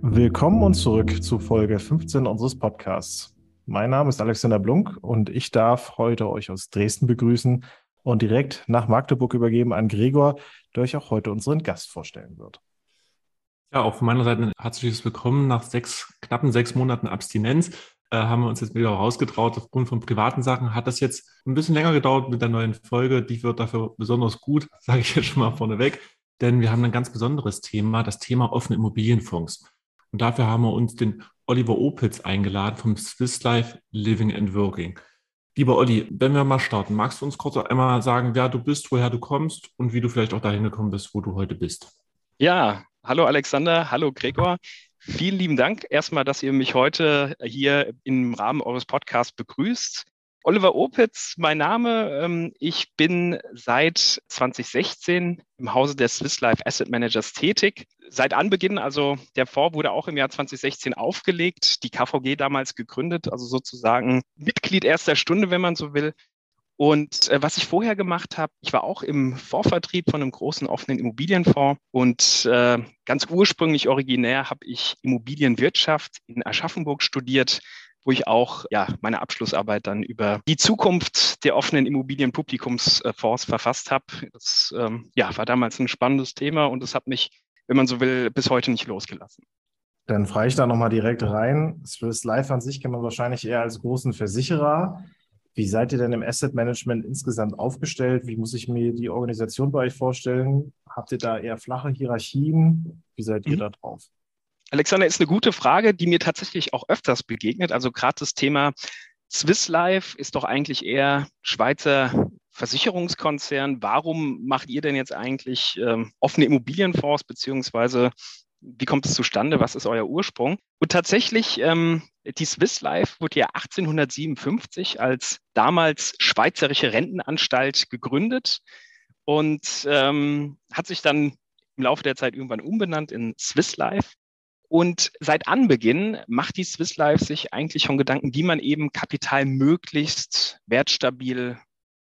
Willkommen und zurück zu Folge 15 unseres Podcasts. Mein Name ist Alexander Blunk und ich darf heute euch aus Dresden begrüßen und direkt nach Magdeburg übergeben an Gregor, der euch auch heute unseren Gast vorstellen wird. Ja, auch von meiner Seite ein herzliches Willkommen. Nach sechs, knappen sechs Monaten Abstinenz äh, haben wir uns jetzt wieder rausgetraut. Aufgrund von privaten Sachen hat das jetzt ein bisschen länger gedauert mit der neuen Folge. Die wird dafür besonders gut, sage ich jetzt schon mal vorneweg. Denn wir haben ein ganz besonderes Thema, das Thema offene Immobilienfonds. Und dafür haben wir uns den Oliver Opitz eingeladen vom Swiss Life Living and Working. Lieber Olli, wenn wir mal starten, magst du uns kurz einmal sagen, wer du bist, woher du kommst und wie du vielleicht auch dahin gekommen bist, wo du heute bist? Ja, hallo Alexander, hallo Gregor. Vielen lieben Dank erstmal, dass ihr mich heute hier im Rahmen eures Podcasts begrüßt. Oliver Opitz, mein Name. Ähm, ich bin seit 2016 im Hause der Swiss Life Asset Managers tätig. Seit Anbeginn, also der Fonds wurde auch im Jahr 2016 aufgelegt, die KVG damals gegründet, also sozusagen Mitglied erster Stunde, wenn man so will. Und äh, was ich vorher gemacht habe, ich war auch im Fondsvertrieb von einem großen offenen Immobilienfonds und äh, ganz ursprünglich originär habe ich Immobilienwirtschaft in Aschaffenburg studiert, wo ich auch ja, meine Abschlussarbeit dann über die Zukunft der offenen Immobilienpublikumsfonds verfasst habe. Das ähm, ja, war damals ein spannendes Thema und es hat mich, wenn man so will, bis heute nicht losgelassen. Dann frage ich da nochmal direkt rein. Swiss Life an sich kennt man wahrscheinlich eher als großen Versicherer. Wie seid ihr denn im Asset Management insgesamt aufgestellt? Wie muss ich mir die Organisation bei euch vorstellen? Habt ihr da eher flache Hierarchien? Wie seid ihr mhm. da drauf? Alexander, ist eine gute Frage, die mir tatsächlich auch öfters begegnet. Also gerade das Thema Swiss Life ist doch eigentlich eher Schweizer Versicherungskonzern. Warum macht ihr denn jetzt eigentlich ähm, offene Immobilienfonds, beziehungsweise wie kommt es zustande? Was ist euer Ursprung? Und tatsächlich, ähm, die Swiss Life wurde ja 1857 als damals Schweizerische Rentenanstalt gegründet und ähm, hat sich dann im Laufe der Zeit irgendwann umbenannt in Swiss Life. Und seit Anbeginn macht die Swiss Life sich eigentlich schon Gedanken, wie man eben Kapital möglichst wertstabil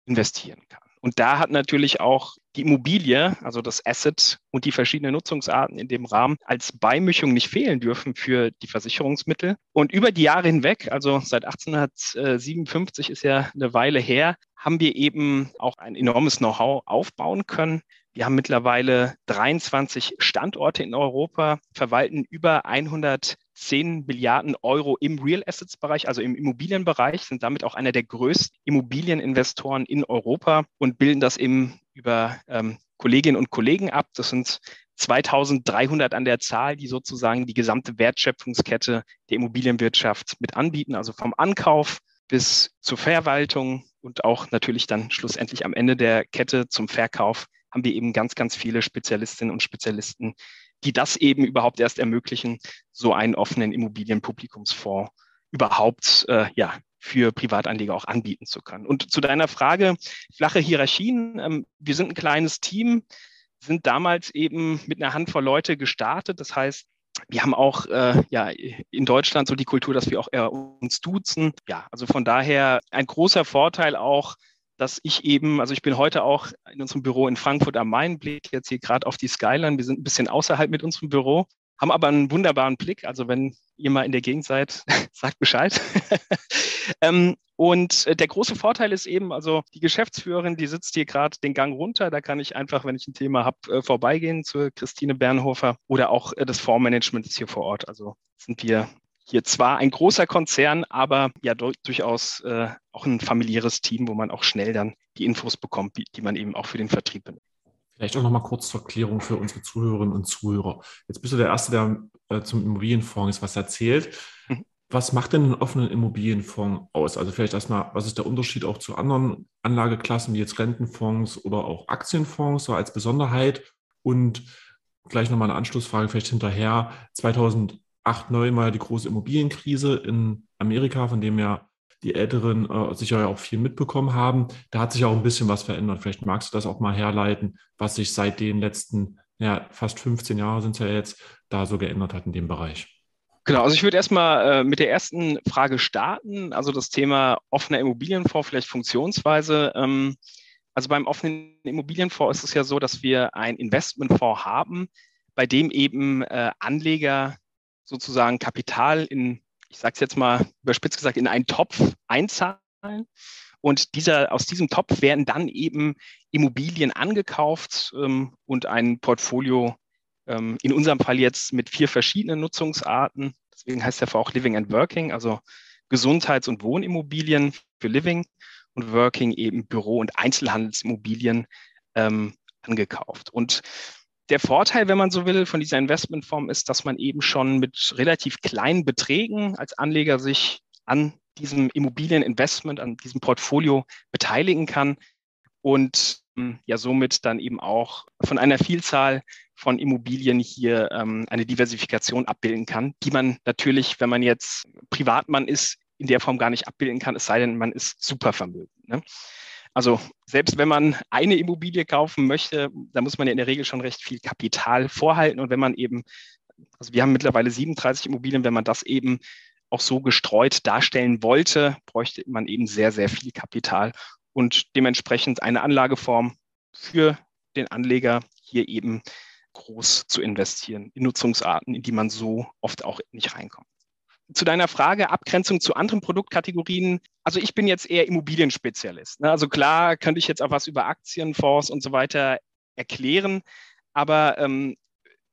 investieren kann. Und da hat natürlich auch die Immobilie, also das Asset und die verschiedenen Nutzungsarten in dem Rahmen als Beimischung nicht fehlen dürfen für die Versicherungsmittel. Und über die Jahre hinweg, also seit 1857 ist ja eine Weile her, haben wir eben auch ein enormes Know-how aufbauen können. Wir haben mittlerweile 23 Standorte in Europa, verwalten über 110 Milliarden Euro im Real Assets Bereich, also im Immobilienbereich, sind damit auch einer der größten Immobilieninvestoren in Europa und bilden das eben über ähm, Kolleginnen und Kollegen ab. Das sind 2300 an der Zahl, die sozusagen die gesamte Wertschöpfungskette der Immobilienwirtschaft mit anbieten, also vom Ankauf bis zur Verwaltung und auch natürlich dann schlussendlich am Ende der Kette zum Verkauf haben wir eben ganz, ganz viele Spezialistinnen und Spezialisten, die das eben überhaupt erst ermöglichen, so einen offenen Immobilienpublikumsfonds überhaupt äh, ja, für Privatanleger auch anbieten zu können. Und zu deiner Frage, flache Hierarchien. Ähm, wir sind ein kleines Team, sind damals eben mit einer Handvoll Leute gestartet. Das heißt, wir haben auch äh, ja, in Deutschland so die Kultur, dass wir auch eher uns duzen. Ja, also von daher ein großer Vorteil auch, dass ich eben, also ich bin heute auch in unserem Büro in Frankfurt am Main, Blick jetzt hier gerade auf die Skyline. Wir sind ein bisschen außerhalb mit unserem Büro, haben aber einen wunderbaren Blick. Also wenn ihr mal in der Gegend seid, sagt Bescheid. ähm, und äh, der große Vorteil ist eben, also die Geschäftsführerin, die sitzt hier gerade den Gang runter. Da kann ich einfach, wenn ich ein Thema habe, äh, vorbeigehen zur Christine Bernhofer oder auch äh, das Fondsmanagement ist hier vor Ort. Also sind wir hier zwar ein großer Konzern, aber ja durchaus äh, auch ein familiäres Team, wo man auch schnell dann die Infos bekommt, die, man eben auch für den Vertrieb benutzt. Vielleicht auch noch mal kurz zur Erklärung für unsere Zuhörerinnen und Zuhörer. Jetzt bist du der Erste, der äh, zum Immobilienfonds was erzählt. Mhm. Was macht denn einen offenen Immobilienfonds aus? Also vielleicht erstmal, was ist der Unterschied auch zu anderen Anlageklassen wie jetzt Rentenfonds oder auch Aktienfonds so als Besonderheit? Und gleich nochmal eine Anschlussfrage vielleicht hinterher. 2000 acht, neun Mal die große Immobilienkrise in Amerika, von dem ja die Älteren äh, sicher ja auch viel mitbekommen haben. Da hat sich auch ein bisschen was verändert. Vielleicht magst du das auch mal herleiten, was sich seit den letzten ja, fast 15 Jahren sind es ja jetzt da so geändert hat in dem Bereich. Genau, also ich würde erstmal äh, mit der ersten Frage starten, also das Thema offener Immobilienfonds, vielleicht Funktionsweise. Ähm, also beim offenen Immobilienfonds ist es ja so, dass wir ein Investmentfonds haben, bei dem eben äh, Anleger sozusagen Kapital in, ich sage es jetzt mal überspitzt gesagt, in einen Topf einzahlen. Und dieser, aus diesem Topf werden dann eben Immobilien angekauft ähm, und ein Portfolio ähm, in unserem Fall jetzt mit vier verschiedenen Nutzungsarten. Deswegen heißt der auch Living and Working, also Gesundheits- und Wohnimmobilien für Living und Working eben Büro- und Einzelhandelsimmobilien ähm, angekauft. Und der Vorteil, wenn man so will, von dieser Investmentform ist, dass man eben schon mit relativ kleinen Beträgen als Anleger sich an diesem Immobilieninvestment, an diesem Portfolio beteiligen kann und ähm, ja somit dann eben auch von einer Vielzahl von Immobilien hier ähm, eine Diversifikation abbilden kann, die man natürlich, wenn man jetzt Privatmann ist, in der Form gar nicht abbilden kann, es sei denn, man ist supervermögend. Ne? Also selbst wenn man eine Immobilie kaufen möchte, da muss man ja in der Regel schon recht viel Kapital vorhalten. Und wenn man eben, also wir haben mittlerweile 37 Immobilien, wenn man das eben auch so gestreut darstellen wollte, bräuchte man eben sehr, sehr viel Kapital und dementsprechend eine Anlageform für den Anleger hier eben groß zu investieren in Nutzungsarten, in die man so oft auch nicht reinkommt. Zu deiner Frage, Abgrenzung zu anderen Produktkategorien. Also ich bin jetzt eher Immobilienspezialist. Ne? Also klar könnte ich jetzt auch was über Aktienfonds und so weiter erklären, aber ähm,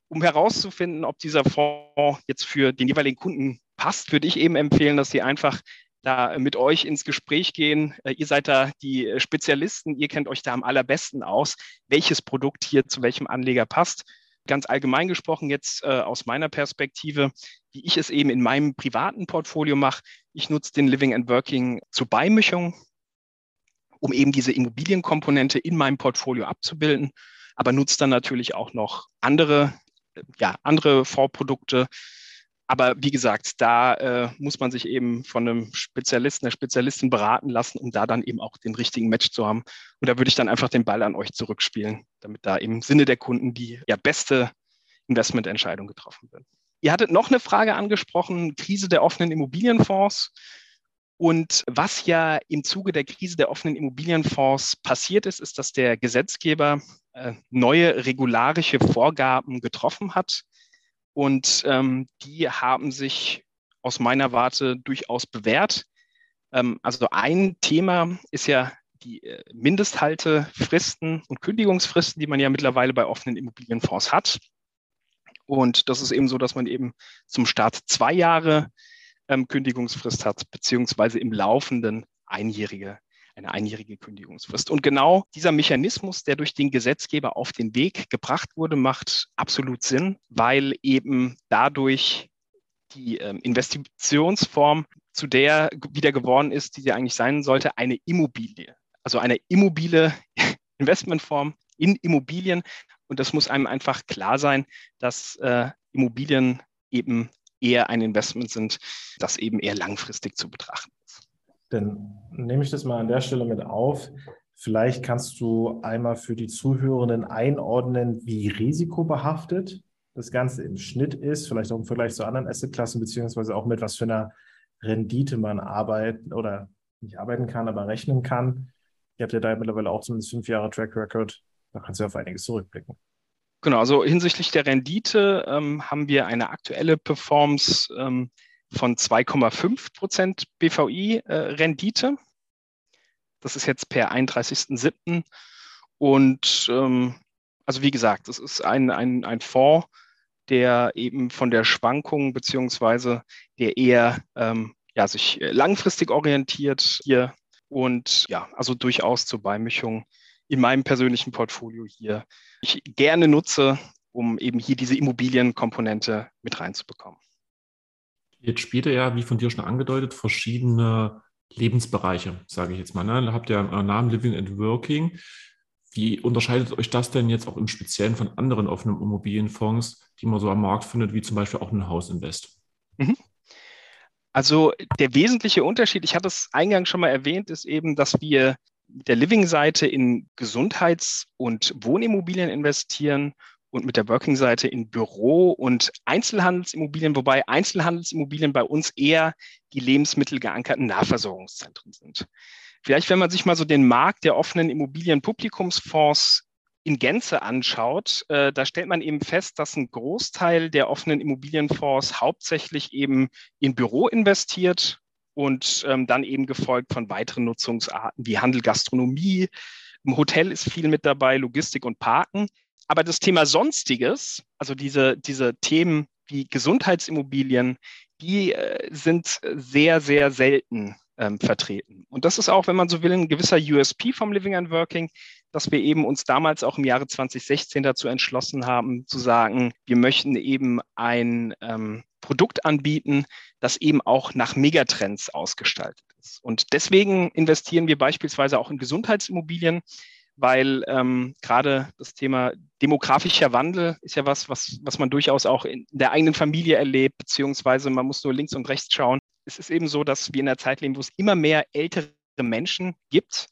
um herauszufinden, ob dieser Fonds jetzt für den jeweiligen Kunden passt, würde ich eben empfehlen, dass Sie einfach da mit euch ins Gespräch gehen. Äh, ihr seid da die Spezialisten, ihr kennt euch da am allerbesten aus, welches Produkt hier zu welchem Anleger passt. Ganz allgemein gesprochen jetzt äh, aus meiner Perspektive, wie ich es eben in meinem privaten Portfolio mache. Ich nutze den Living and Working zur Beimischung, um eben diese Immobilienkomponente in meinem Portfolio abzubilden, aber nutze dann natürlich auch noch andere, äh, ja, andere Fondsprodukte, aber wie gesagt, da äh, muss man sich eben von einem Spezialisten, einer Spezialistin beraten lassen, um da dann eben auch den richtigen Match zu haben. Und da würde ich dann einfach den Ball an euch zurückspielen, damit da im Sinne der Kunden die ja, beste Investmententscheidung getroffen wird. Ihr hattet noch eine Frage angesprochen, Krise der offenen Immobilienfonds. Und was ja im Zuge der Krise der offenen Immobilienfonds passiert ist, ist, dass der Gesetzgeber äh, neue regularische Vorgaben getroffen hat, und ähm, die haben sich aus meiner Warte durchaus bewährt. Ähm, also ein Thema ist ja die äh, Mindesthaltefristen und Kündigungsfristen, die man ja mittlerweile bei offenen Immobilienfonds hat. Und das ist eben so, dass man eben zum Start zwei Jahre ähm, Kündigungsfrist hat, beziehungsweise im laufenden einjährige eine einjährige Kündigungsfrist. Und genau dieser Mechanismus, der durch den Gesetzgeber auf den Weg gebracht wurde, macht absolut Sinn, weil eben dadurch die ähm, Investitionsform zu der wieder geworden ist, die sie eigentlich sein sollte, eine Immobilie. Also eine immobile Investmentform in Immobilien. Und das muss einem einfach klar sein, dass äh, Immobilien eben eher ein Investment sind, das eben eher langfristig zu betrachten. Dann nehme ich das mal an der Stelle mit auf. Vielleicht kannst du einmal für die Zuhörenden einordnen, wie risikobehaftet das Ganze im Schnitt ist, vielleicht auch im Vergleich zu anderen Assetklassen, beziehungsweise auch mit was für einer Rendite man arbeiten oder nicht arbeiten kann, aber rechnen kann. Ihr habt ja da mittlerweile auch zumindest fünf Jahre Track Record. Da kannst du auf einiges zurückblicken. Genau, also hinsichtlich der Rendite ähm, haben wir eine aktuelle Performance ähm, von 2,5 Prozent BVI-Rendite. Äh, das ist jetzt per 31.07. Und ähm, also wie gesagt, das ist ein, ein, ein Fonds, der eben von der Schwankung beziehungsweise der eher ähm, ja, sich langfristig orientiert hier und ja, also durchaus zur Beimischung in meinem persönlichen Portfolio hier ich gerne nutze, um eben hier diese Immobilienkomponente mit reinzubekommen. Jetzt spielt er ja, wie von dir schon angedeutet, verschiedene Lebensbereiche, sage ich jetzt mal. Ne? Da habt ihr euren Namen Living and Working. Wie unterscheidet euch das denn jetzt auch im Speziellen von anderen offenen Immobilienfonds, die man so am Markt findet, wie zum Beispiel auch ein Hausinvest? Mhm. Also der wesentliche Unterschied, ich hatte es eingangs schon mal erwähnt, ist eben, dass wir der Living-Seite in Gesundheits- und Wohnimmobilien investieren und mit der Working-Seite in Büro- und Einzelhandelsimmobilien, wobei Einzelhandelsimmobilien bei uns eher die lebensmittelgeankerten Nahversorgungszentren sind. Vielleicht, wenn man sich mal so den Markt der offenen Immobilienpublikumsfonds in Gänze anschaut, äh, da stellt man eben fest, dass ein Großteil der offenen Immobilienfonds hauptsächlich eben in Büro investiert und ähm, dann eben gefolgt von weiteren Nutzungsarten wie Handel, Gastronomie. Im Hotel ist viel mit dabei, Logistik und Parken. Aber das Thema Sonstiges, also diese, diese Themen wie Gesundheitsimmobilien, die äh, sind sehr, sehr selten ähm, vertreten. Und das ist auch, wenn man so will, ein gewisser USP vom Living and Working, dass wir eben uns damals auch im Jahre 2016 dazu entschlossen haben, zu sagen, wir möchten eben ein ähm, Produkt anbieten, das eben auch nach Megatrends ausgestaltet ist. Und deswegen investieren wir beispielsweise auch in Gesundheitsimmobilien, weil ähm, gerade das Thema demografischer Wandel ist ja was, was, was man durchaus auch in der eigenen Familie erlebt, beziehungsweise man muss nur links und rechts schauen. Es ist eben so, dass wir in einer Zeit leben, wo es immer mehr ältere Menschen gibt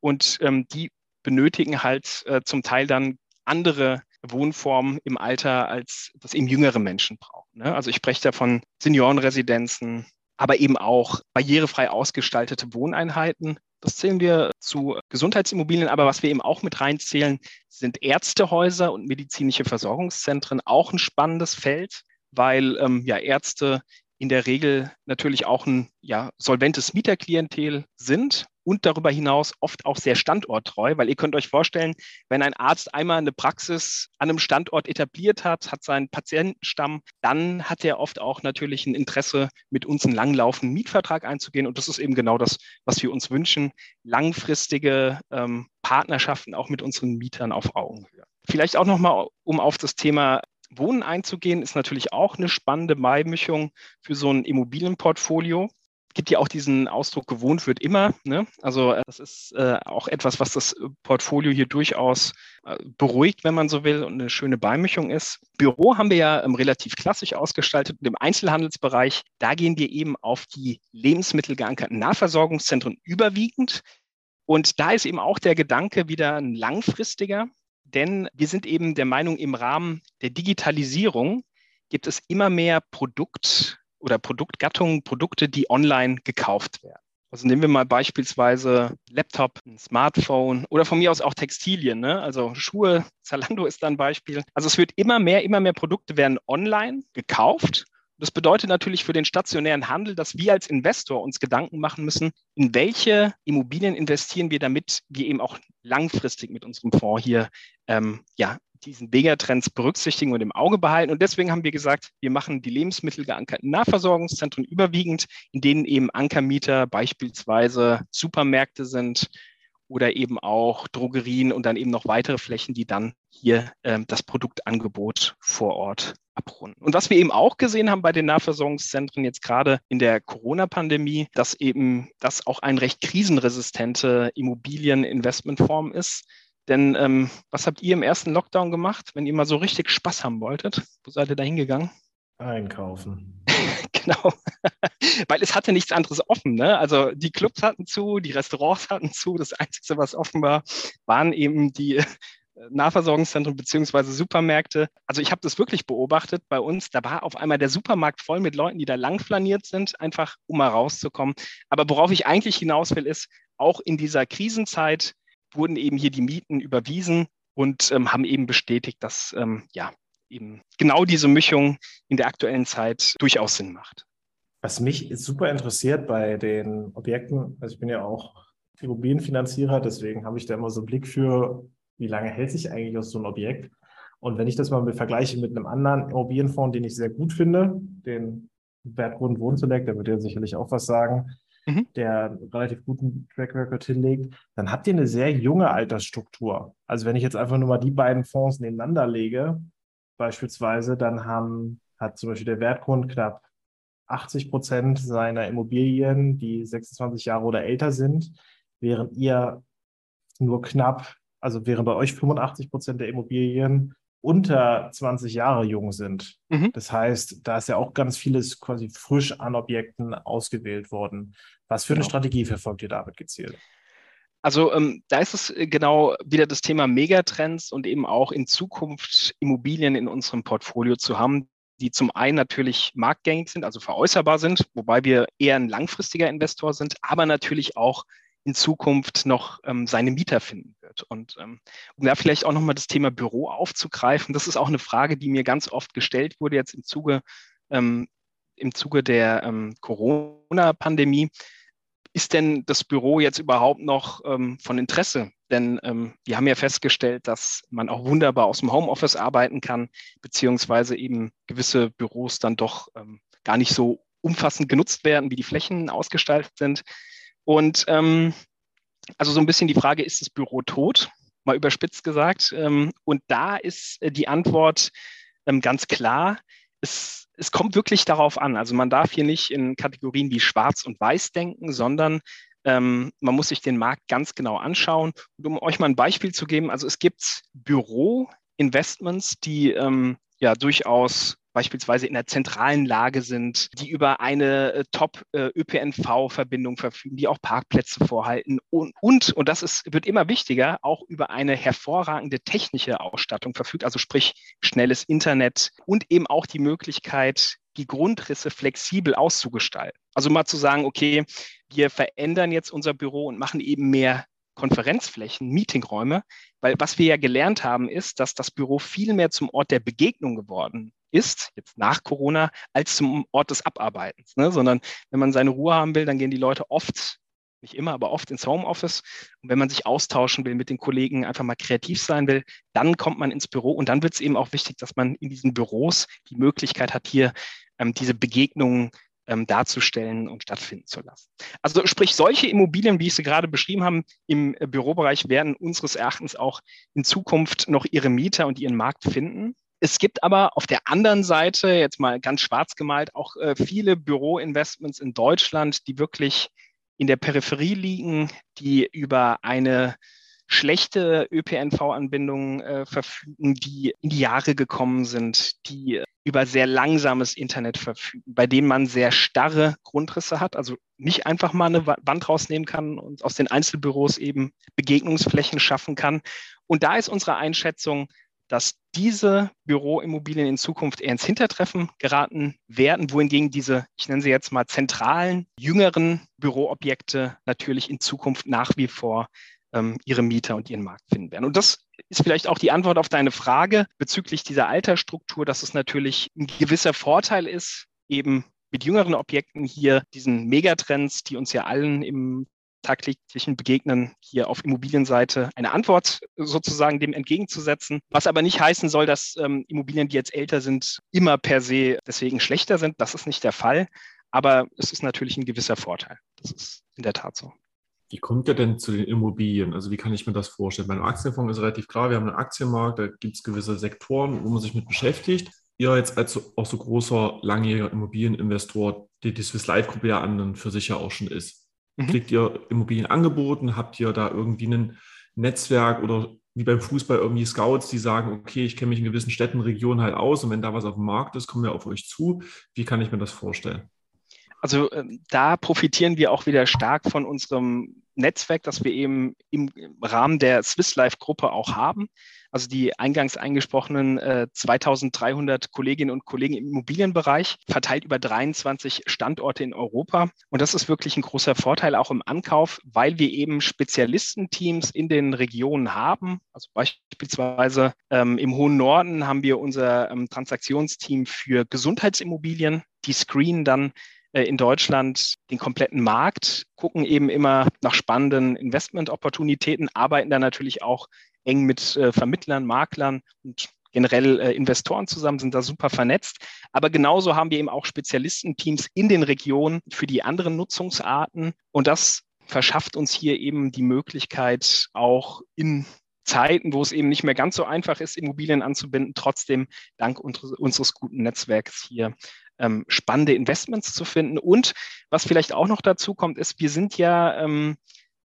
und ähm, die benötigen halt äh, zum Teil dann andere Wohnformen im Alter, als das eben jüngere Menschen brauchen. Ne? Also ich spreche da von Seniorenresidenzen, aber eben auch barrierefrei ausgestaltete Wohneinheiten, das zählen wir zu Gesundheitsimmobilien, aber was wir eben auch mit reinzählen, sind Ärztehäuser und medizinische Versorgungszentren, auch ein spannendes Feld, weil ähm, ja Ärzte in der Regel natürlich auch ein ja, solventes Mieterklientel sind und darüber hinaus oft auch sehr standorttreu, weil ihr könnt euch vorstellen, wenn ein Arzt einmal eine Praxis an einem Standort etabliert hat, hat seinen Patientenstamm, dann hat er oft auch natürlich ein Interesse, mit uns einen langlaufenden Mietvertrag einzugehen. Und das ist eben genau das, was wir uns wünschen, langfristige ähm, Partnerschaften auch mit unseren Mietern auf Augenhöhe. Vielleicht auch nochmal, um auf das Thema Wohnen einzugehen, ist natürlich auch eine spannende Beimischung für so ein Immobilienportfolio gibt ja auch diesen Ausdruck, gewohnt wird immer. Ne? Also äh, das ist äh, auch etwas, was das Portfolio hier durchaus äh, beruhigt, wenn man so will, und eine schöne Beimischung ist. Büro haben wir ja ähm, relativ klassisch ausgestaltet. Und im Einzelhandelsbereich, da gehen wir eben auf die lebensmittelgeankerten Nahversorgungszentren überwiegend. Und da ist eben auch der Gedanke wieder ein langfristiger, denn wir sind eben der Meinung, im Rahmen der Digitalisierung gibt es immer mehr Produkt- oder Produktgattungen, Produkte, die online gekauft werden. Also nehmen wir mal beispielsweise Laptop, ein Smartphone oder von mir aus auch Textilien, ne? also Schuhe, Zalando ist da ein Beispiel. Also es wird immer mehr, immer mehr Produkte werden online gekauft. Das bedeutet natürlich für den stationären Handel, dass wir als Investor uns Gedanken machen müssen, in welche Immobilien investieren wir, damit wir eben auch langfristig mit unserem Fonds hier ähm, ja, diesen Megatrends berücksichtigen und im Auge behalten. Und deswegen haben wir gesagt, wir machen die lebensmittelgeankerten Nahversorgungszentren überwiegend, in denen eben Ankermieter beispielsweise Supermärkte sind oder eben auch Drogerien und dann eben noch weitere Flächen, die dann hier ähm, das Produktangebot vor Ort abrunden. Und was wir eben auch gesehen haben bei den Nahversorgungszentren jetzt gerade in der Corona-Pandemie, dass eben das auch eine recht krisenresistente Immobilieninvestmentform ist. Denn ähm, was habt ihr im ersten Lockdown gemacht, wenn ihr mal so richtig Spaß haben wolltet? Wo seid ihr da hingegangen? Einkaufen. genau. Weil es hatte nichts anderes offen. Ne? Also die Clubs hatten zu, die Restaurants hatten zu. Das Einzige, was offen war, waren eben die äh, Nahversorgungszentren beziehungsweise Supermärkte. Also ich habe das wirklich beobachtet bei uns. Da war auf einmal der Supermarkt voll mit Leuten, die da langflaniert sind, einfach um mal rauszukommen. Aber worauf ich eigentlich hinaus will, ist, auch in dieser Krisenzeit wurden eben hier die Mieten überwiesen und ähm, haben eben bestätigt, dass ähm, ja eben genau diese Mischung in der aktuellen Zeit durchaus Sinn macht. Was mich super interessiert bei den Objekten, also ich bin ja auch Immobilienfinanzierer, deswegen habe ich da immer so einen Blick für, wie lange hält sich eigentlich aus so ein Objekt. Und wenn ich das mal vergleiche mit einem anderen Immobilienfonds, den ich sehr gut finde, den Wertgrund Wohnselect, der wird ja sicherlich auch was sagen, mhm. der einen relativ guten Track Record hinlegt, dann habt ihr eine sehr junge Altersstruktur. Also wenn ich jetzt einfach nur mal die beiden Fonds nebeneinander lege, beispielsweise, dann haben, hat zum Beispiel der Wertgrund knapp 80 Prozent seiner Immobilien, die 26 Jahre oder älter sind, während ihr nur knapp, also während bei euch 85 Prozent der Immobilien unter 20 Jahre jung sind. Mhm. Das heißt, da ist ja auch ganz vieles quasi frisch an Objekten ausgewählt worden. Was für genau. eine Strategie verfolgt ihr damit gezielt? Also ähm, da ist es äh, genau wieder das Thema Megatrends und eben auch in Zukunft Immobilien in unserem Portfolio zu haben, die zum einen natürlich marktgängig sind, also veräußerbar sind, wobei wir eher ein langfristiger Investor sind, aber natürlich auch in Zukunft noch ähm, seine Mieter finden wird. Und ähm, um da vielleicht auch nochmal das Thema Büro aufzugreifen, das ist auch eine Frage, die mir ganz oft gestellt wurde jetzt im Zuge, ähm, im Zuge der ähm, Corona-Pandemie. Ist denn das Büro jetzt überhaupt noch ähm, von Interesse? Denn ähm, wir haben ja festgestellt, dass man auch wunderbar aus dem Homeoffice arbeiten kann, beziehungsweise eben gewisse Büros dann doch gar nicht so umfassend genutzt werden, wie die Flächen ausgestaltet sind. Und ähm, also so ein bisschen die Frage, ist das Büro tot? Mal überspitzt gesagt. Ähm, und da ist äh, die Antwort ähm, ganz klar. Es es kommt wirklich darauf an. Also man darf hier nicht in Kategorien wie Schwarz und Weiß denken, sondern ähm, man muss sich den Markt ganz genau anschauen. Und um euch mal ein Beispiel zu geben, also es gibt Büro-Investments, die ähm, ja durchaus beispielsweise in der zentralen Lage sind, die über eine äh, Top-ÖPNV-Verbindung äh, verfügen, die auch Parkplätze vorhalten und, und, und das ist, wird immer wichtiger, auch über eine hervorragende technische Ausstattung verfügt, also sprich schnelles Internet und eben auch die Möglichkeit, die Grundrisse flexibel auszugestalten. Also mal zu sagen, okay, wir verändern jetzt unser Büro und machen eben mehr Konferenzflächen, Meetingräume, weil was wir ja gelernt haben, ist, dass das Büro viel mehr zum Ort der Begegnung geworden ist, jetzt nach Corona, als zum Ort des Abarbeitens. Ne? Sondern wenn man seine Ruhe haben will, dann gehen die Leute oft, nicht immer, aber oft ins Homeoffice. Und wenn man sich austauschen will mit den Kollegen, einfach mal kreativ sein will, dann kommt man ins Büro. Und dann wird es eben auch wichtig, dass man in diesen Büros die Möglichkeit hat, hier ähm, diese Begegnungen ähm, darzustellen und stattfinden zu lassen. Also sprich, solche Immobilien, wie ich sie gerade beschrieben habe, im äh, Bürobereich werden unseres Erachtens auch in Zukunft noch ihre Mieter und ihren Markt finden. Es gibt aber auf der anderen Seite, jetzt mal ganz schwarz gemalt, auch äh, viele Büroinvestments in Deutschland, die wirklich in der Peripherie liegen, die über eine schlechte ÖPNV-Anbindung äh, verfügen, die in die Jahre gekommen sind, die über sehr langsames Internet verfügen, bei denen man sehr starre Grundrisse hat, also nicht einfach mal eine Wand rausnehmen kann und aus den Einzelbüros eben Begegnungsflächen schaffen kann. Und da ist unsere Einschätzung, dass diese Büroimmobilien in Zukunft eher ins Hintertreffen geraten werden, wohingegen diese, ich nenne sie jetzt mal zentralen, jüngeren Büroobjekte natürlich in Zukunft nach wie vor ähm, ihre Mieter und ihren Markt finden werden. Und das ist vielleicht auch die Antwort auf deine Frage bezüglich dieser Altersstruktur, dass es natürlich ein gewisser Vorteil ist, eben mit jüngeren Objekten hier diesen Megatrends, die uns ja allen im tagtäglichen Begegnen hier auf Immobilienseite eine Antwort sozusagen dem entgegenzusetzen. Was aber nicht heißen soll, dass ähm, Immobilien, die jetzt älter sind, immer per se deswegen schlechter sind. Das ist nicht der Fall. Aber es ist natürlich ein gewisser Vorteil. Das ist in der Tat so. Wie kommt ihr denn zu den Immobilien? Also wie kann ich mir das vorstellen? Beim Aktienfonds ist relativ klar, wir haben einen Aktienmarkt, da gibt es gewisse Sektoren, wo man sich mit beschäftigt. Ihr jetzt als auch so großer, langjähriger Immobilieninvestor, die die Swiss Life Gruppe ja an für sich ja auch schon ist, Mhm. Kriegt ihr Immobilien angeboten? Habt ihr da irgendwie ein Netzwerk oder wie beim Fußball irgendwie Scouts, die sagen, okay, ich kenne mich in gewissen Städten, Regionen halt aus und wenn da was auf dem Markt ist, kommen wir auf euch zu. Wie kann ich mir das vorstellen? Also ähm, da profitieren wir auch wieder stark von unserem Netzwerk, das wir eben im Rahmen der Swiss Life Gruppe auch haben. Also die eingangs eingesprochenen äh, 2300 Kolleginnen und Kollegen im Immobilienbereich, verteilt über 23 Standorte in Europa. Und das ist wirklich ein großer Vorteil auch im Ankauf, weil wir eben Spezialistenteams in den Regionen haben. Also beispielsweise ähm, im hohen Norden haben wir unser ähm, Transaktionsteam für Gesundheitsimmobilien. Die screenen dann in Deutschland den kompletten Markt, gucken eben immer nach spannenden Investment-Opportunitäten, arbeiten da natürlich auch eng mit äh, Vermittlern, Maklern und generell äh, Investoren zusammen, sind da super vernetzt. Aber genauso haben wir eben auch Spezialistenteams in den Regionen für die anderen Nutzungsarten. Und das verschafft uns hier eben die Möglichkeit, auch in Zeiten, wo es eben nicht mehr ganz so einfach ist, Immobilien anzubinden, trotzdem dank unseres guten Netzwerks hier ähm, spannende Investments zu finden. Und was vielleicht auch noch dazu kommt, ist, wir sind ja ähm,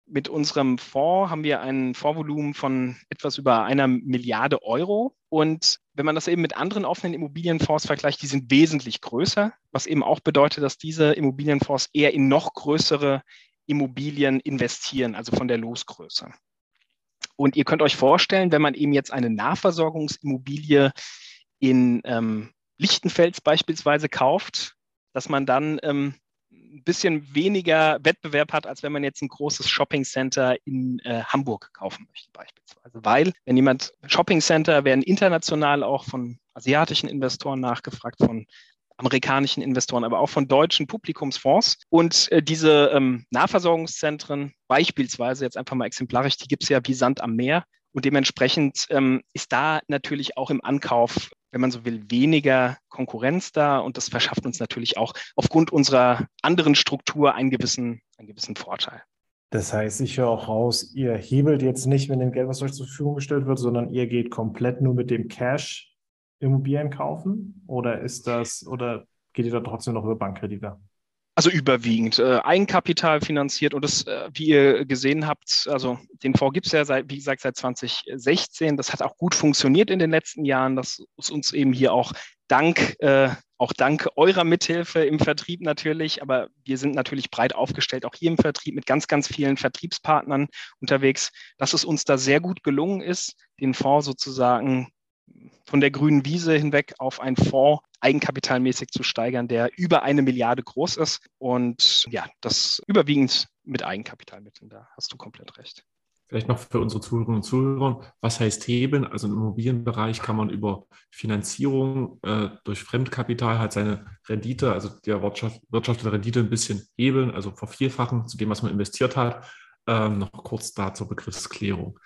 mit unserem Fonds haben wir ein Fondsvolumen von etwas über einer Milliarde Euro. Und wenn man das eben mit anderen offenen Immobilienfonds vergleicht, die sind wesentlich größer, was eben auch bedeutet, dass diese Immobilienfonds eher in noch größere Immobilien investieren, also von der Losgröße. Und ihr könnt euch vorstellen, wenn man eben jetzt eine Nahversorgungsimmobilie in ähm, Lichtenfels beispielsweise kauft, dass man dann ähm, ein bisschen weniger Wettbewerb hat, als wenn man jetzt ein großes Shopping Center in äh, Hamburg kaufen möchte beispielsweise. Weil wenn jemand Shopping Center werden international auch von asiatischen Investoren nachgefragt, von amerikanischen Investoren, aber auch von deutschen Publikumsfonds. Und äh, diese ähm, Nahversorgungszentren, beispielsweise jetzt einfach mal exemplarisch, die gibt es ja wie Sand am Meer. Und dementsprechend ähm, ist da natürlich auch im Ankauf, wenn man so will, weniger Konkurrenz da. Und das verschafft uns natürlich auch aufgrund unserer anderen Struktur einen gewissen, einen gewissen Vorteil. Das heißt, ich höre auch raus, ihr hebelt jetzt nicht mit dem Geld, was euch zur Verfügung gestellt wird, sondern ihr geht komplett nur mit dem Cash Immobilien kaufen? Oder ist das, oder geht ihr da trotzdem noch über Bankkredite? Also überwiegend äh, Eigenkapital finanziert und das, äh, wie ihr gesehen habt, also den Fonds gibt es ja seit, wie gesagt, seit 2016. Das hat auch gut funktioniert in den letzten Jahren. Das ist uns eben hier auch dank, äh, auch dank eurer Mithilfe im Vertrieb natürlich, aber wir sind natürlich breit aufgestellt, auch hier im Vertrieb mit ganz, ganz vielen Vertriebspartnern unterwegs, dass es uns da sehr gut gelungen ist, den Fonds sozusagen von der grünen Wiese hinweg auf einen Fonds eigenkapitalmäßig zu steigern, der über eine Milliarde groß ist. Und ja, das überwiegend mit Eigenkapitalmitteln. Da hast du komplett recht. Vielleicht noch für unsere Zuhörerinnen und Zuhörer, was heißt Hebeln? Also im Immobilienbereich kann man über Finanzierung äh, durch Fremdkapital halt seine Rendite, also der Wirtschaft, wirtschaftliche Rendite ein bisschen hebeln, also vervierfachen zu dem, was man investiert hat. Ähm, noch kurz da zur Begriffsklärung.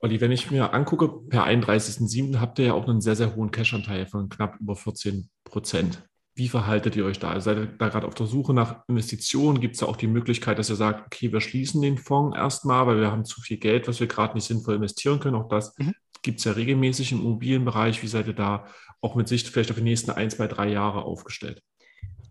Olli, wenn ich mir angucke, per 31.07. habt ihr ja auch einen sehr, sehr hohen Cash-Anteil von knapp über 14 Prozent. Wie verhaltet ihr euch da? Also seid ihr da gerade auf der Suche nach Investitionen? Gibt es da auch die Möglichkeit, dass ihr sagt, okay, wir schließen den Fonds erstmal, weil wir haben zu viel Geld, was wir gerade nicht sinnvoll investieren können? Auch das mhm. gibt es ja regelmäßig im Immobilienbereich. Wie seid ihr da auch mit Sicht vielleicht auf die nächsten ein, zwei, drei Jahre aufgestellt?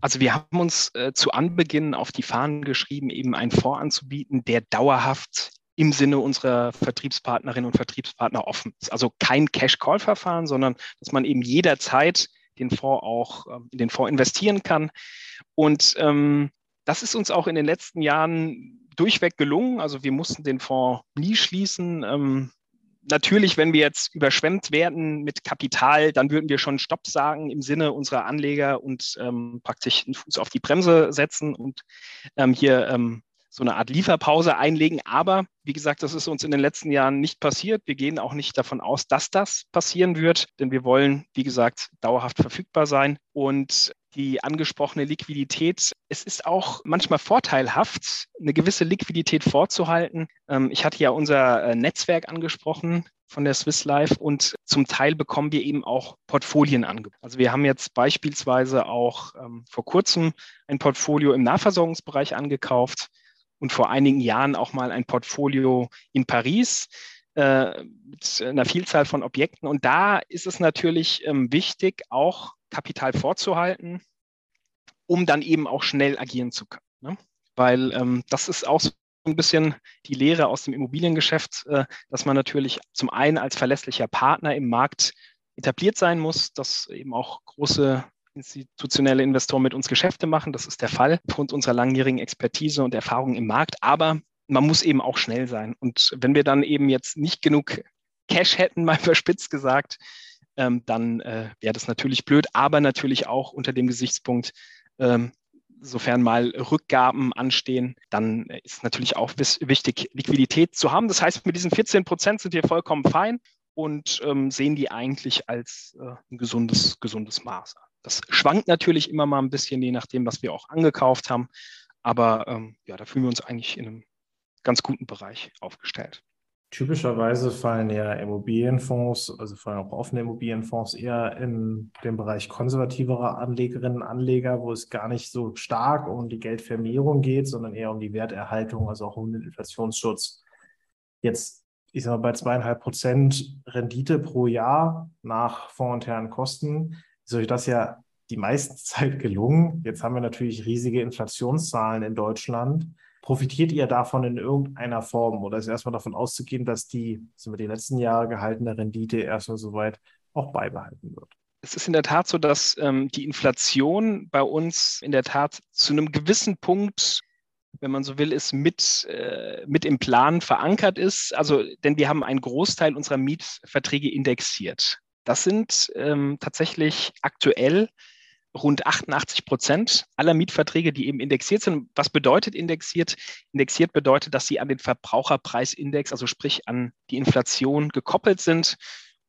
Also wir haben uns äh, zu Anbeginn auf die Fahnen geschrieben, eben einen Fonds anzubieten, der dauerhaft im Sinne unserer Vertriebspartnerinnen und Vertriebspartner offen ist. Also kein Cash-Call-Verfahren, sondern dass man eben jederzeit den Fonds auch ähm, in den Fonds investieren kann. Und ähm, das ist uns auch in den letzten Jahren durchweg gelungen. Also wir mussten den Fonds nie schließen. Ähm, natürlich, wenn wir jetzt überschwemmt werden mit Kapital, dann würden wir schon Stopp sagen im Sinne unserer Anleger und ähm, praktisch einen Fuß auf die Bremse setzen und ähm, hier ähm, so eine Art Lieferpause einlegen. Aber wie gesagt, das ist uns in den letzten Jahren nicht passiert. Wir gehen auch nicht davon aus, dass das passieren wird, denn wir wollen, wie gesagt, dauerhaft verfügbar sein. Und die angesprochene Liquidität, es ist auch manchmal vorteilhaft, eine gewisse Liquidität vorzuhalten. Ähm, ich hatte ja unser äh, Netzwerk angesprochen von der Swiss Life und zum Teil bekommen wir eben auch Portfolien angeboten. Also wir haben jetzt beispielsweise auch ähm, vor kurzem ein Portfolio im Nahversorgungsbereich angekauft und vor einigen Jahren auch mal ein Portfolio in Paris äh, mit einer Vielzahl von Objekten. Und da ist es natürlich ähm, wichtig, auch Kapital vorzuhalten, um dann eben auch schnell agieren zu können. Ne? Weil ähm, das ist auch so ein bisschen die Lehre aus dem Immobiliengeschäft, äh, dass man natürlich zum einen als verlässlicher Partner im Markt etabliert sein muss, dass eben auch große institutionelle Investoren mit uns Geschäfte machen. Das ist der Fall aufgrund unserer langjährigen Expertise und Erfahrung im Markt. Aber man muss eben auch schnell sein. Und wenn wir dann eben jetzt nicht genug Cash hätten, mal verspitzt gesagt, ähm, dann äh, wäre das natürlich blöd, aber natürlich auch unter dem Gesichtspunkt, ähm, sofern mal Rückgaben anstehen, dann ist natürlich auch wichtig, Liquidität zu haben. Das heißt, mit diesen 14 Prozent sind wir vollkommen fein und ähm, sehen die eigentlich als äh, ein gesundes, gesundes Maß. Das schwankt natürlich immer mal ein bisschen, je nachdem, was wir auch angekauft haben. Aber ähm, ja, da fühlen wir uns eigentlich in einem ganz guten Bereich aufgestellt. Typischerweise fallen ja Immobilienfonds, also fallen auch offene Immobilienfonds eher in den Bereich konservativerer Anlegerinnen und Anleger, wo es gar nicht so stark um die Geldvermehrung geht, sondern eher um die Werterhaltung, also auch um den Inflationsschutz. Jetzt, ich sage mal, bei zweieinhalb Prozent Rendite pro Jahr nach fondsinternen Kosten ist euch das ja die meiste Zeit gelungen. Jetzt haben wir natürlich riesige Inflationszahlen in Deutschland. Profitiert ihr davon in irgendeiner Form oder ist erstmal davon auszugehen, dass die, sind wir die letzten Jahre gehaltene Rendite erstmal soweit auch beibehalten wird? Es ist in der Tat so, dass ähm, die Inflation bei uns in der Tat zu einem gewissen Punkt wenn man so will, ist mit, äh, mit im Plan verankert ist. Also, denn wir haben einen Großteil unserer Mietverträge indexiert. Das sind ähm, tatsächlich aktuell rund 88 Prozent aller Mietverträge, die eben indexiert sind. Was bedeutet indexiert? Indexiert bedeutet, dass sie an den Verbraucherpreisindex, also sprich an die Inflation gekoppelt sind.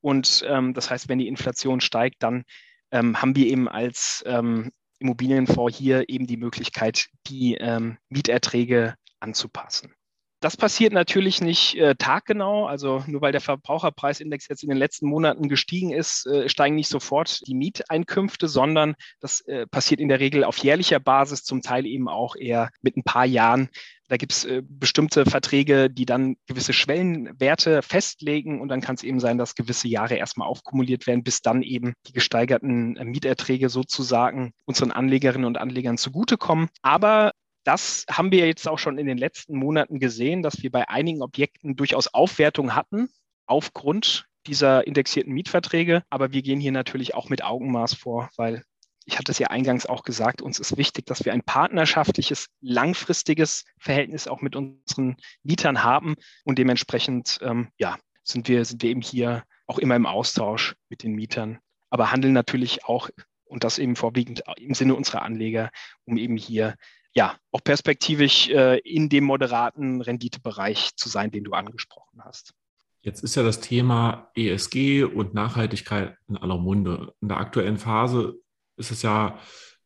Und ähm, das heißt, wenn die Inflation steigt, dann ähm, haben wir eben als ähm, Immobilienfonds hier eben die Möglichkeit, die ähm, Mieterträge anzupassen. Das passiert natürlich nicht äh, taggenau. Also nur weil der Verbraucherpreisindex jetzt in den letzten Monaten gestiegen ist, äh, steigen nicht sofort die Mieteinkünfte, sondern das äh, passiert in der Regel auf jährlicher Basis, zum Teil eben auch eher mit ein paar Jahren. Da gibt es äh, bestimmte Verträge, die dann gewisse Schwellenwerte festlegen und dann kann es eben sein, dass gewisse Jahre erstmal aufkumuliert werden, bis dann eben die gesteigerten äh, Mieterträge sozusagen unseren Anlegerinnen und Anlegern zugutekommen. Aber das haben wir jetzt auch schon in den letzten Monaten gesehen, dass wir bei einigen Objekten durchaus Aufwertung hatten aufgrund dieser indexierten Mietverträge. Aber wir gehen hier natürlich auch mit Augenmaß vor, weil ich hatte es ja eingangs auch gesagt, uns ist wichtig, dass wir ein partnerschaftliches, langfristiges Verhältnis auch mit unseren Mietern haben. Und dementsprechend, ähm, ja, sind wir, sind wir eben hier auch immer im Austausch mit den Mietern, aber handeln natürlich auch und das eben vorwiegend im Sinne unserer Anleger, um eben hier ja, auch perspektivisch äh, in dem moderaten Renditebereich zu sein, den du angesprochen hast. Jetzt ist ja das Thema ESG und Nachhaltigkeit in aller Munde. In der aktuellen Phase ist es ja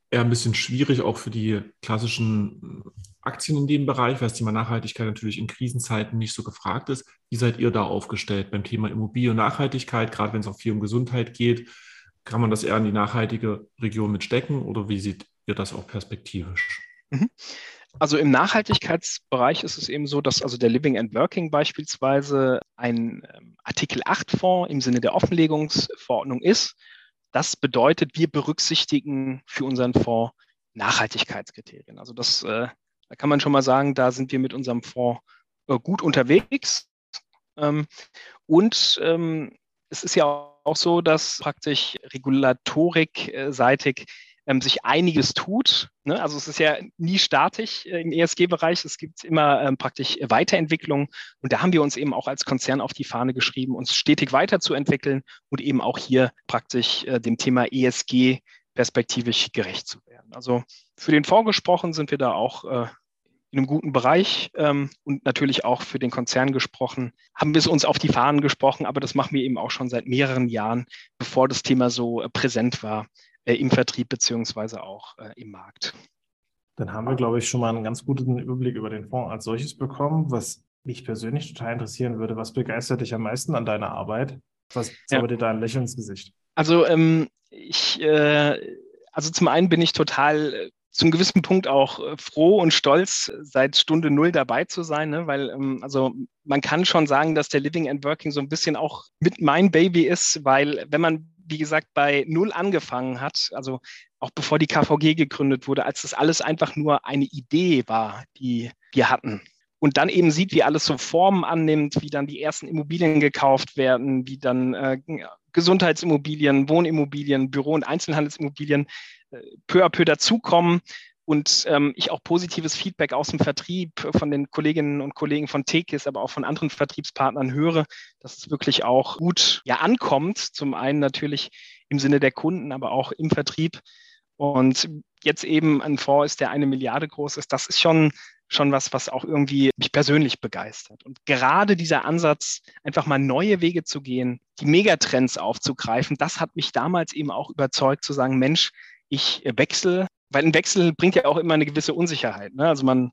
eher ein bisschen schwierig, auch für die klassischen Aktien in dem Bereich, weil das Thema Nachhaltigkeit natürlich in Krisenzeiten nicht so gefragt ist. Wie seid ihr da aufgestellt beim Thema Immobilie und Nachhaltigkeit? Gerade wenn es auch viel um Gesundheit geht, kann man das eher in die nachhaltige Region mitstecken oder wie seht ihr das auch perspektivisch? Mhm. Also im Nachhaltigkeitsbereich ist es eben so, dass also der Living and Working beispielsweise ein ähm, Artikel 8 Fonds im Sinne der Offenlegungsverordnung ist. Das bedeutet, wir berücksichtigen für unseren Fonds Nachhaltigkeitskriterien. Also das, äh, da kann man schon mal sagen, da sind wir mit unserem Fonds äh, gut unterwegs. Ähm, und ähm, es ist ja auch so, dass praktisch regulatorikseitig ähm, sich einiges tut. Ne? Also es ist ja nie statisch äh, im ESG-Bereich. Es gibt immer ähm, praktisch Weiterentwicklung. Und da haben wir uns eben auch als Konzern auf die Fahne geschrieben, uns stetig weiterzuentwickeln und eben auch hier praktisch äh, dem Thema ESG perspektivisch gerecht zu werden. Also für den Fonds gesprochen sind wir da auch äh, in einem guten Bereich ähm, und natürlich auch für den Konzern gesprochen, haben wir es uns auf die Fahnen gesprochen, aber das machen wir eben auch schon seit mehreren Jahren, bevor das Thema so äh, präsent war im Vertrieb beziehungsweise auch äh, im Markt. Dann haben wir, glaube ich, schon mal einen ganz guten Überblick über den Fonds als solches bekommen. Was mich persönlich total interessieren würde, was begeistert dich am meisten an deiner Arbeit? Was zaubert ja. dir da ein Lächeln ins Gesicht? Also ähm, ich, äh, also zum einen bin ich total äh, zum gewissen Punkt auch äh, froh und stolz, seit Stunde Null dabei zu sein, ne? weil ähm, also man kann schon sagen, dass der Living and Working so ein bisschen auch mit mein Baby ist, weil wenn man wie gesagt, bei Null angefangen hat, also auch bevor die KVG gegründet wurde, als das alles einfach nur eine Idee war, die wir hatten. Und dann eben sieht, wie alles so Formen annimmt, wie dann die ersten Immobilien gekauft werden, wie dann äh, Gesundheitsimmobilien, Wohnimmobilien, Büro- und Einzelhandelsimmobilien äh, peu à peu dazukommen und ähm, ich auch positives Feedback aus dem Vertrieb von den Kolleginnen und Kollegen von Tekis, aber auch von anderen Vertriebspartnern höre, dass es wirklich auch gut ja, ankommt. Zum einen natürlich im Sinne der Kunden, aber auch im Vertrieb. Und jetzt eben ein Fonds ist, der eine Milliarde groß ist, das ist schon, schon was, was auch irgendwie mich persönlich begeistert. Und gerade dieser Ansatz, einfach mal neue Wege zu gehen, die Megatrends aufzugreifen, das hat mich damals eben auch überzeugt zu sagen, Mensch, ich wechsle weil ein Wechsel bringt ja auch immer eine gewisse Unsicherheit. Ne? Also man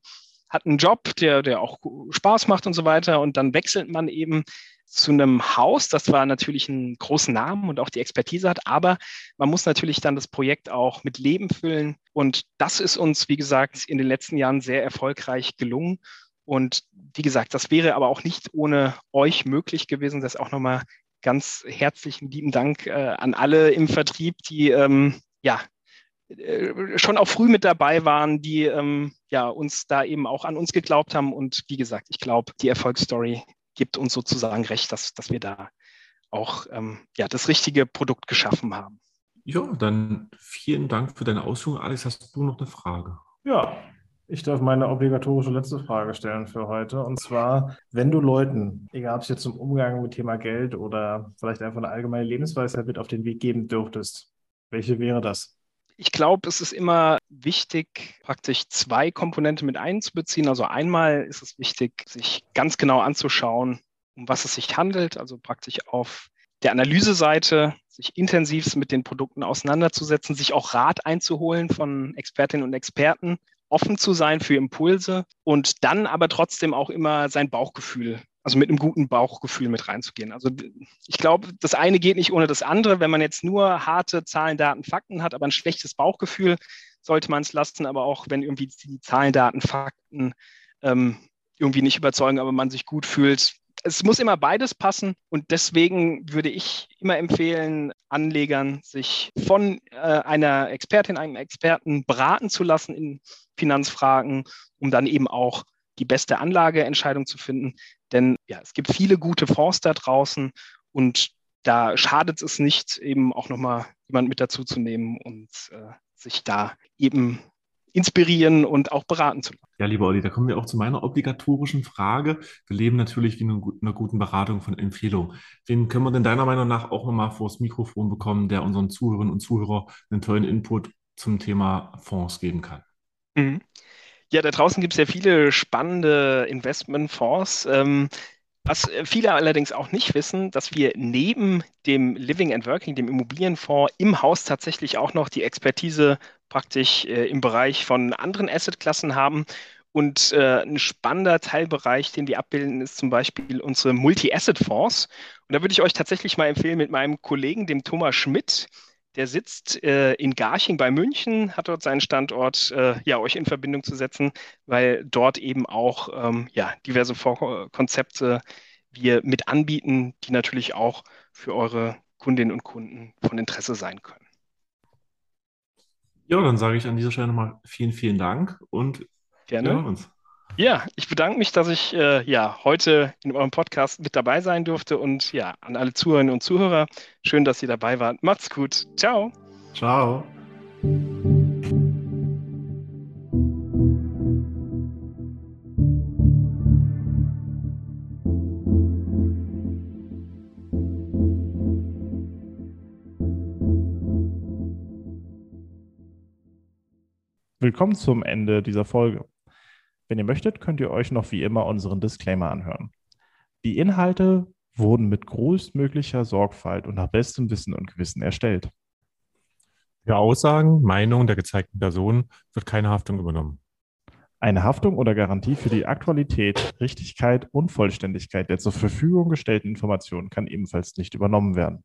hat einen Job, der, der auch Spaß macht und so weiter und dann wechselt man eben zu einem Haus, das zwar natürlich einen großen Namen und auch die Expertise hat, aber man muss natürlich dann das Projekt auch mit Leben füllen. Und das ist uns, wie gesagt, in den letzten Jahren sehr erfolgreich gelungen. Und wie gesagt, das wäre aber auch nicht ohne euch möglich gewesen. Das auch nochmal ganz herzlichen lieben Dank äh, an alle im Vertrieb, die ähm, ja schon auch früh mit dabei waren, die ähm, ja uns da eben auch an uns geglaubt haben. Und wie gesagt, ich glaube, die Erfolgsstory gibt uns sozusagen recht, dass, dass wir da auch ähm, ja, das richtige Produkt geschaffen haben. Ja, dann vielen Dank für deine Ausführungen. Alex, hast du noch eine Frage? Ja, Ich darf meine obligatorische letzte Frage stellen für heute. Und zwar, wenn du Leuten, egal ob es jetzt zum Umgang mit Thema Geld oder vielleicht einfach eine allgemeine Lebensweisheit mit auf den Weg geben dürftest, welche wäre das? Ich glaube, es ist immer wichtig, praktisch zwei Komponenten mit einzubeziehen. Also einmal ist es wichtig, sich ganz genau anzuschauen, um was es sich handelt, also praktisch auf der Analyseseite sich intensiv mit den Produkten auseinanderzusetzen, sich auch Rat einzuholen von Expertinnen und Experten offen zu sein für Impulse und dann aber trotzdem auch immer sein Bauchgefühl, also mit einem guten Bauchgefühl mit reinzugehen. Also ich glaube, das eine geht nicht ohne das andere. Wenn man jetzt nur harte Zahlen, Daten, Fakten hat, aber ein schlechtes Bauchgefühl, sollte man es lassen. Aber auch wenn irgendwie die Zahlen, Daten, Fakten ähm, irgendwie nicht überzeugen, aber man sich gut fühlt, es muss immer beides passen und deswegen würde ich immer empfehlen, Anlegern sich von äh, einer Expertin, einem Experten beraten zu lassen in Finanzfragen, um dann eben auch die beste Anlageentscheidung zu finden. Denn ja, es gibt viele gute Fonds da draußen und da schadet es nicht, eben auch nochmal jemand mit dazu zu nehmen und äh, sich da eben inspirieren und auch beraten zu lassen. Ja, lieber Olli, da kommen wir auch zu meiner obligatorischen Frage. Wir leben natürlich wie in einer guten Beratung von Empfehlungen. Wen können wir denn deiner Meinung nach auch nochmal vors Mikrofon bekommen, der unseren Zuhörerinnen und Zuhörern einen tollen Input zum Thema Fonds geben kann? Mhm. Ja, da draußen gibt es ja viele spannende Investmentfonds. Ähm, was viele allerdings auch nicht wissen, dass wir neben dem Living and Working, dem Immobilienfonds, im Haus tatsächlich auch noch die Expertise praktisch äh, im Bereich von anderen Assetklassen haben. Und äh, ein spannender Teilbereich, den wir abbilden, ist zum Beispiel unsere Multi-Asset-Fonds. Und da würde ich euch tatsächlich mal empfehlen, mit meinem Kollegen, dem Thomas Schmidt, der sitzt äh, in Garching bei München, hat dort seinen Standort, äh, ja, euch in Verbindung zu setzen, weil dort eben auch ähm, ja, diverse Konzepte wir mit anbieten, die natürlich auch für eure Kundinnen und Kunden von Interesse sein können. Ja, dann sage ich an dieser Stelle nochmal vielen, vielen Dank und Gerne. wir hören uns. Ja, ich bedanke mich, dass ich äh, ja, heute in eurem Podcast mit dabei sein durfte und ja, an alle Zuhörerinnen und Zuhörer, schön, dass ihr dabei wart. Macht's gut. Ciao. Ciao. Willkommen zum Ende dieser Folge. Wenn ihr möchtet, könnt ihr euch noch wie immer unseren Disclaimer anhören. Die Inhalte wurden mit größtmöglicher Sorgfalt und nach bestem Wissen und Gewissen erstellt. Für Aussagen, Meinungen der gezeigten Person wird keine Haftung übernommen. Eine Haftung oder Garantie für die Aktualität, Richtigkeit und Vollständigkeit der zur Verfügung gestellten Informationen kann ebenfalls nicht übernommen werden.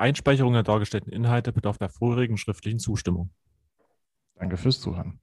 Einspeicherung der dargestellten Inhalte bedarf der vorherigen schriftlichen Zustimmung. Danke fürs Zuhören.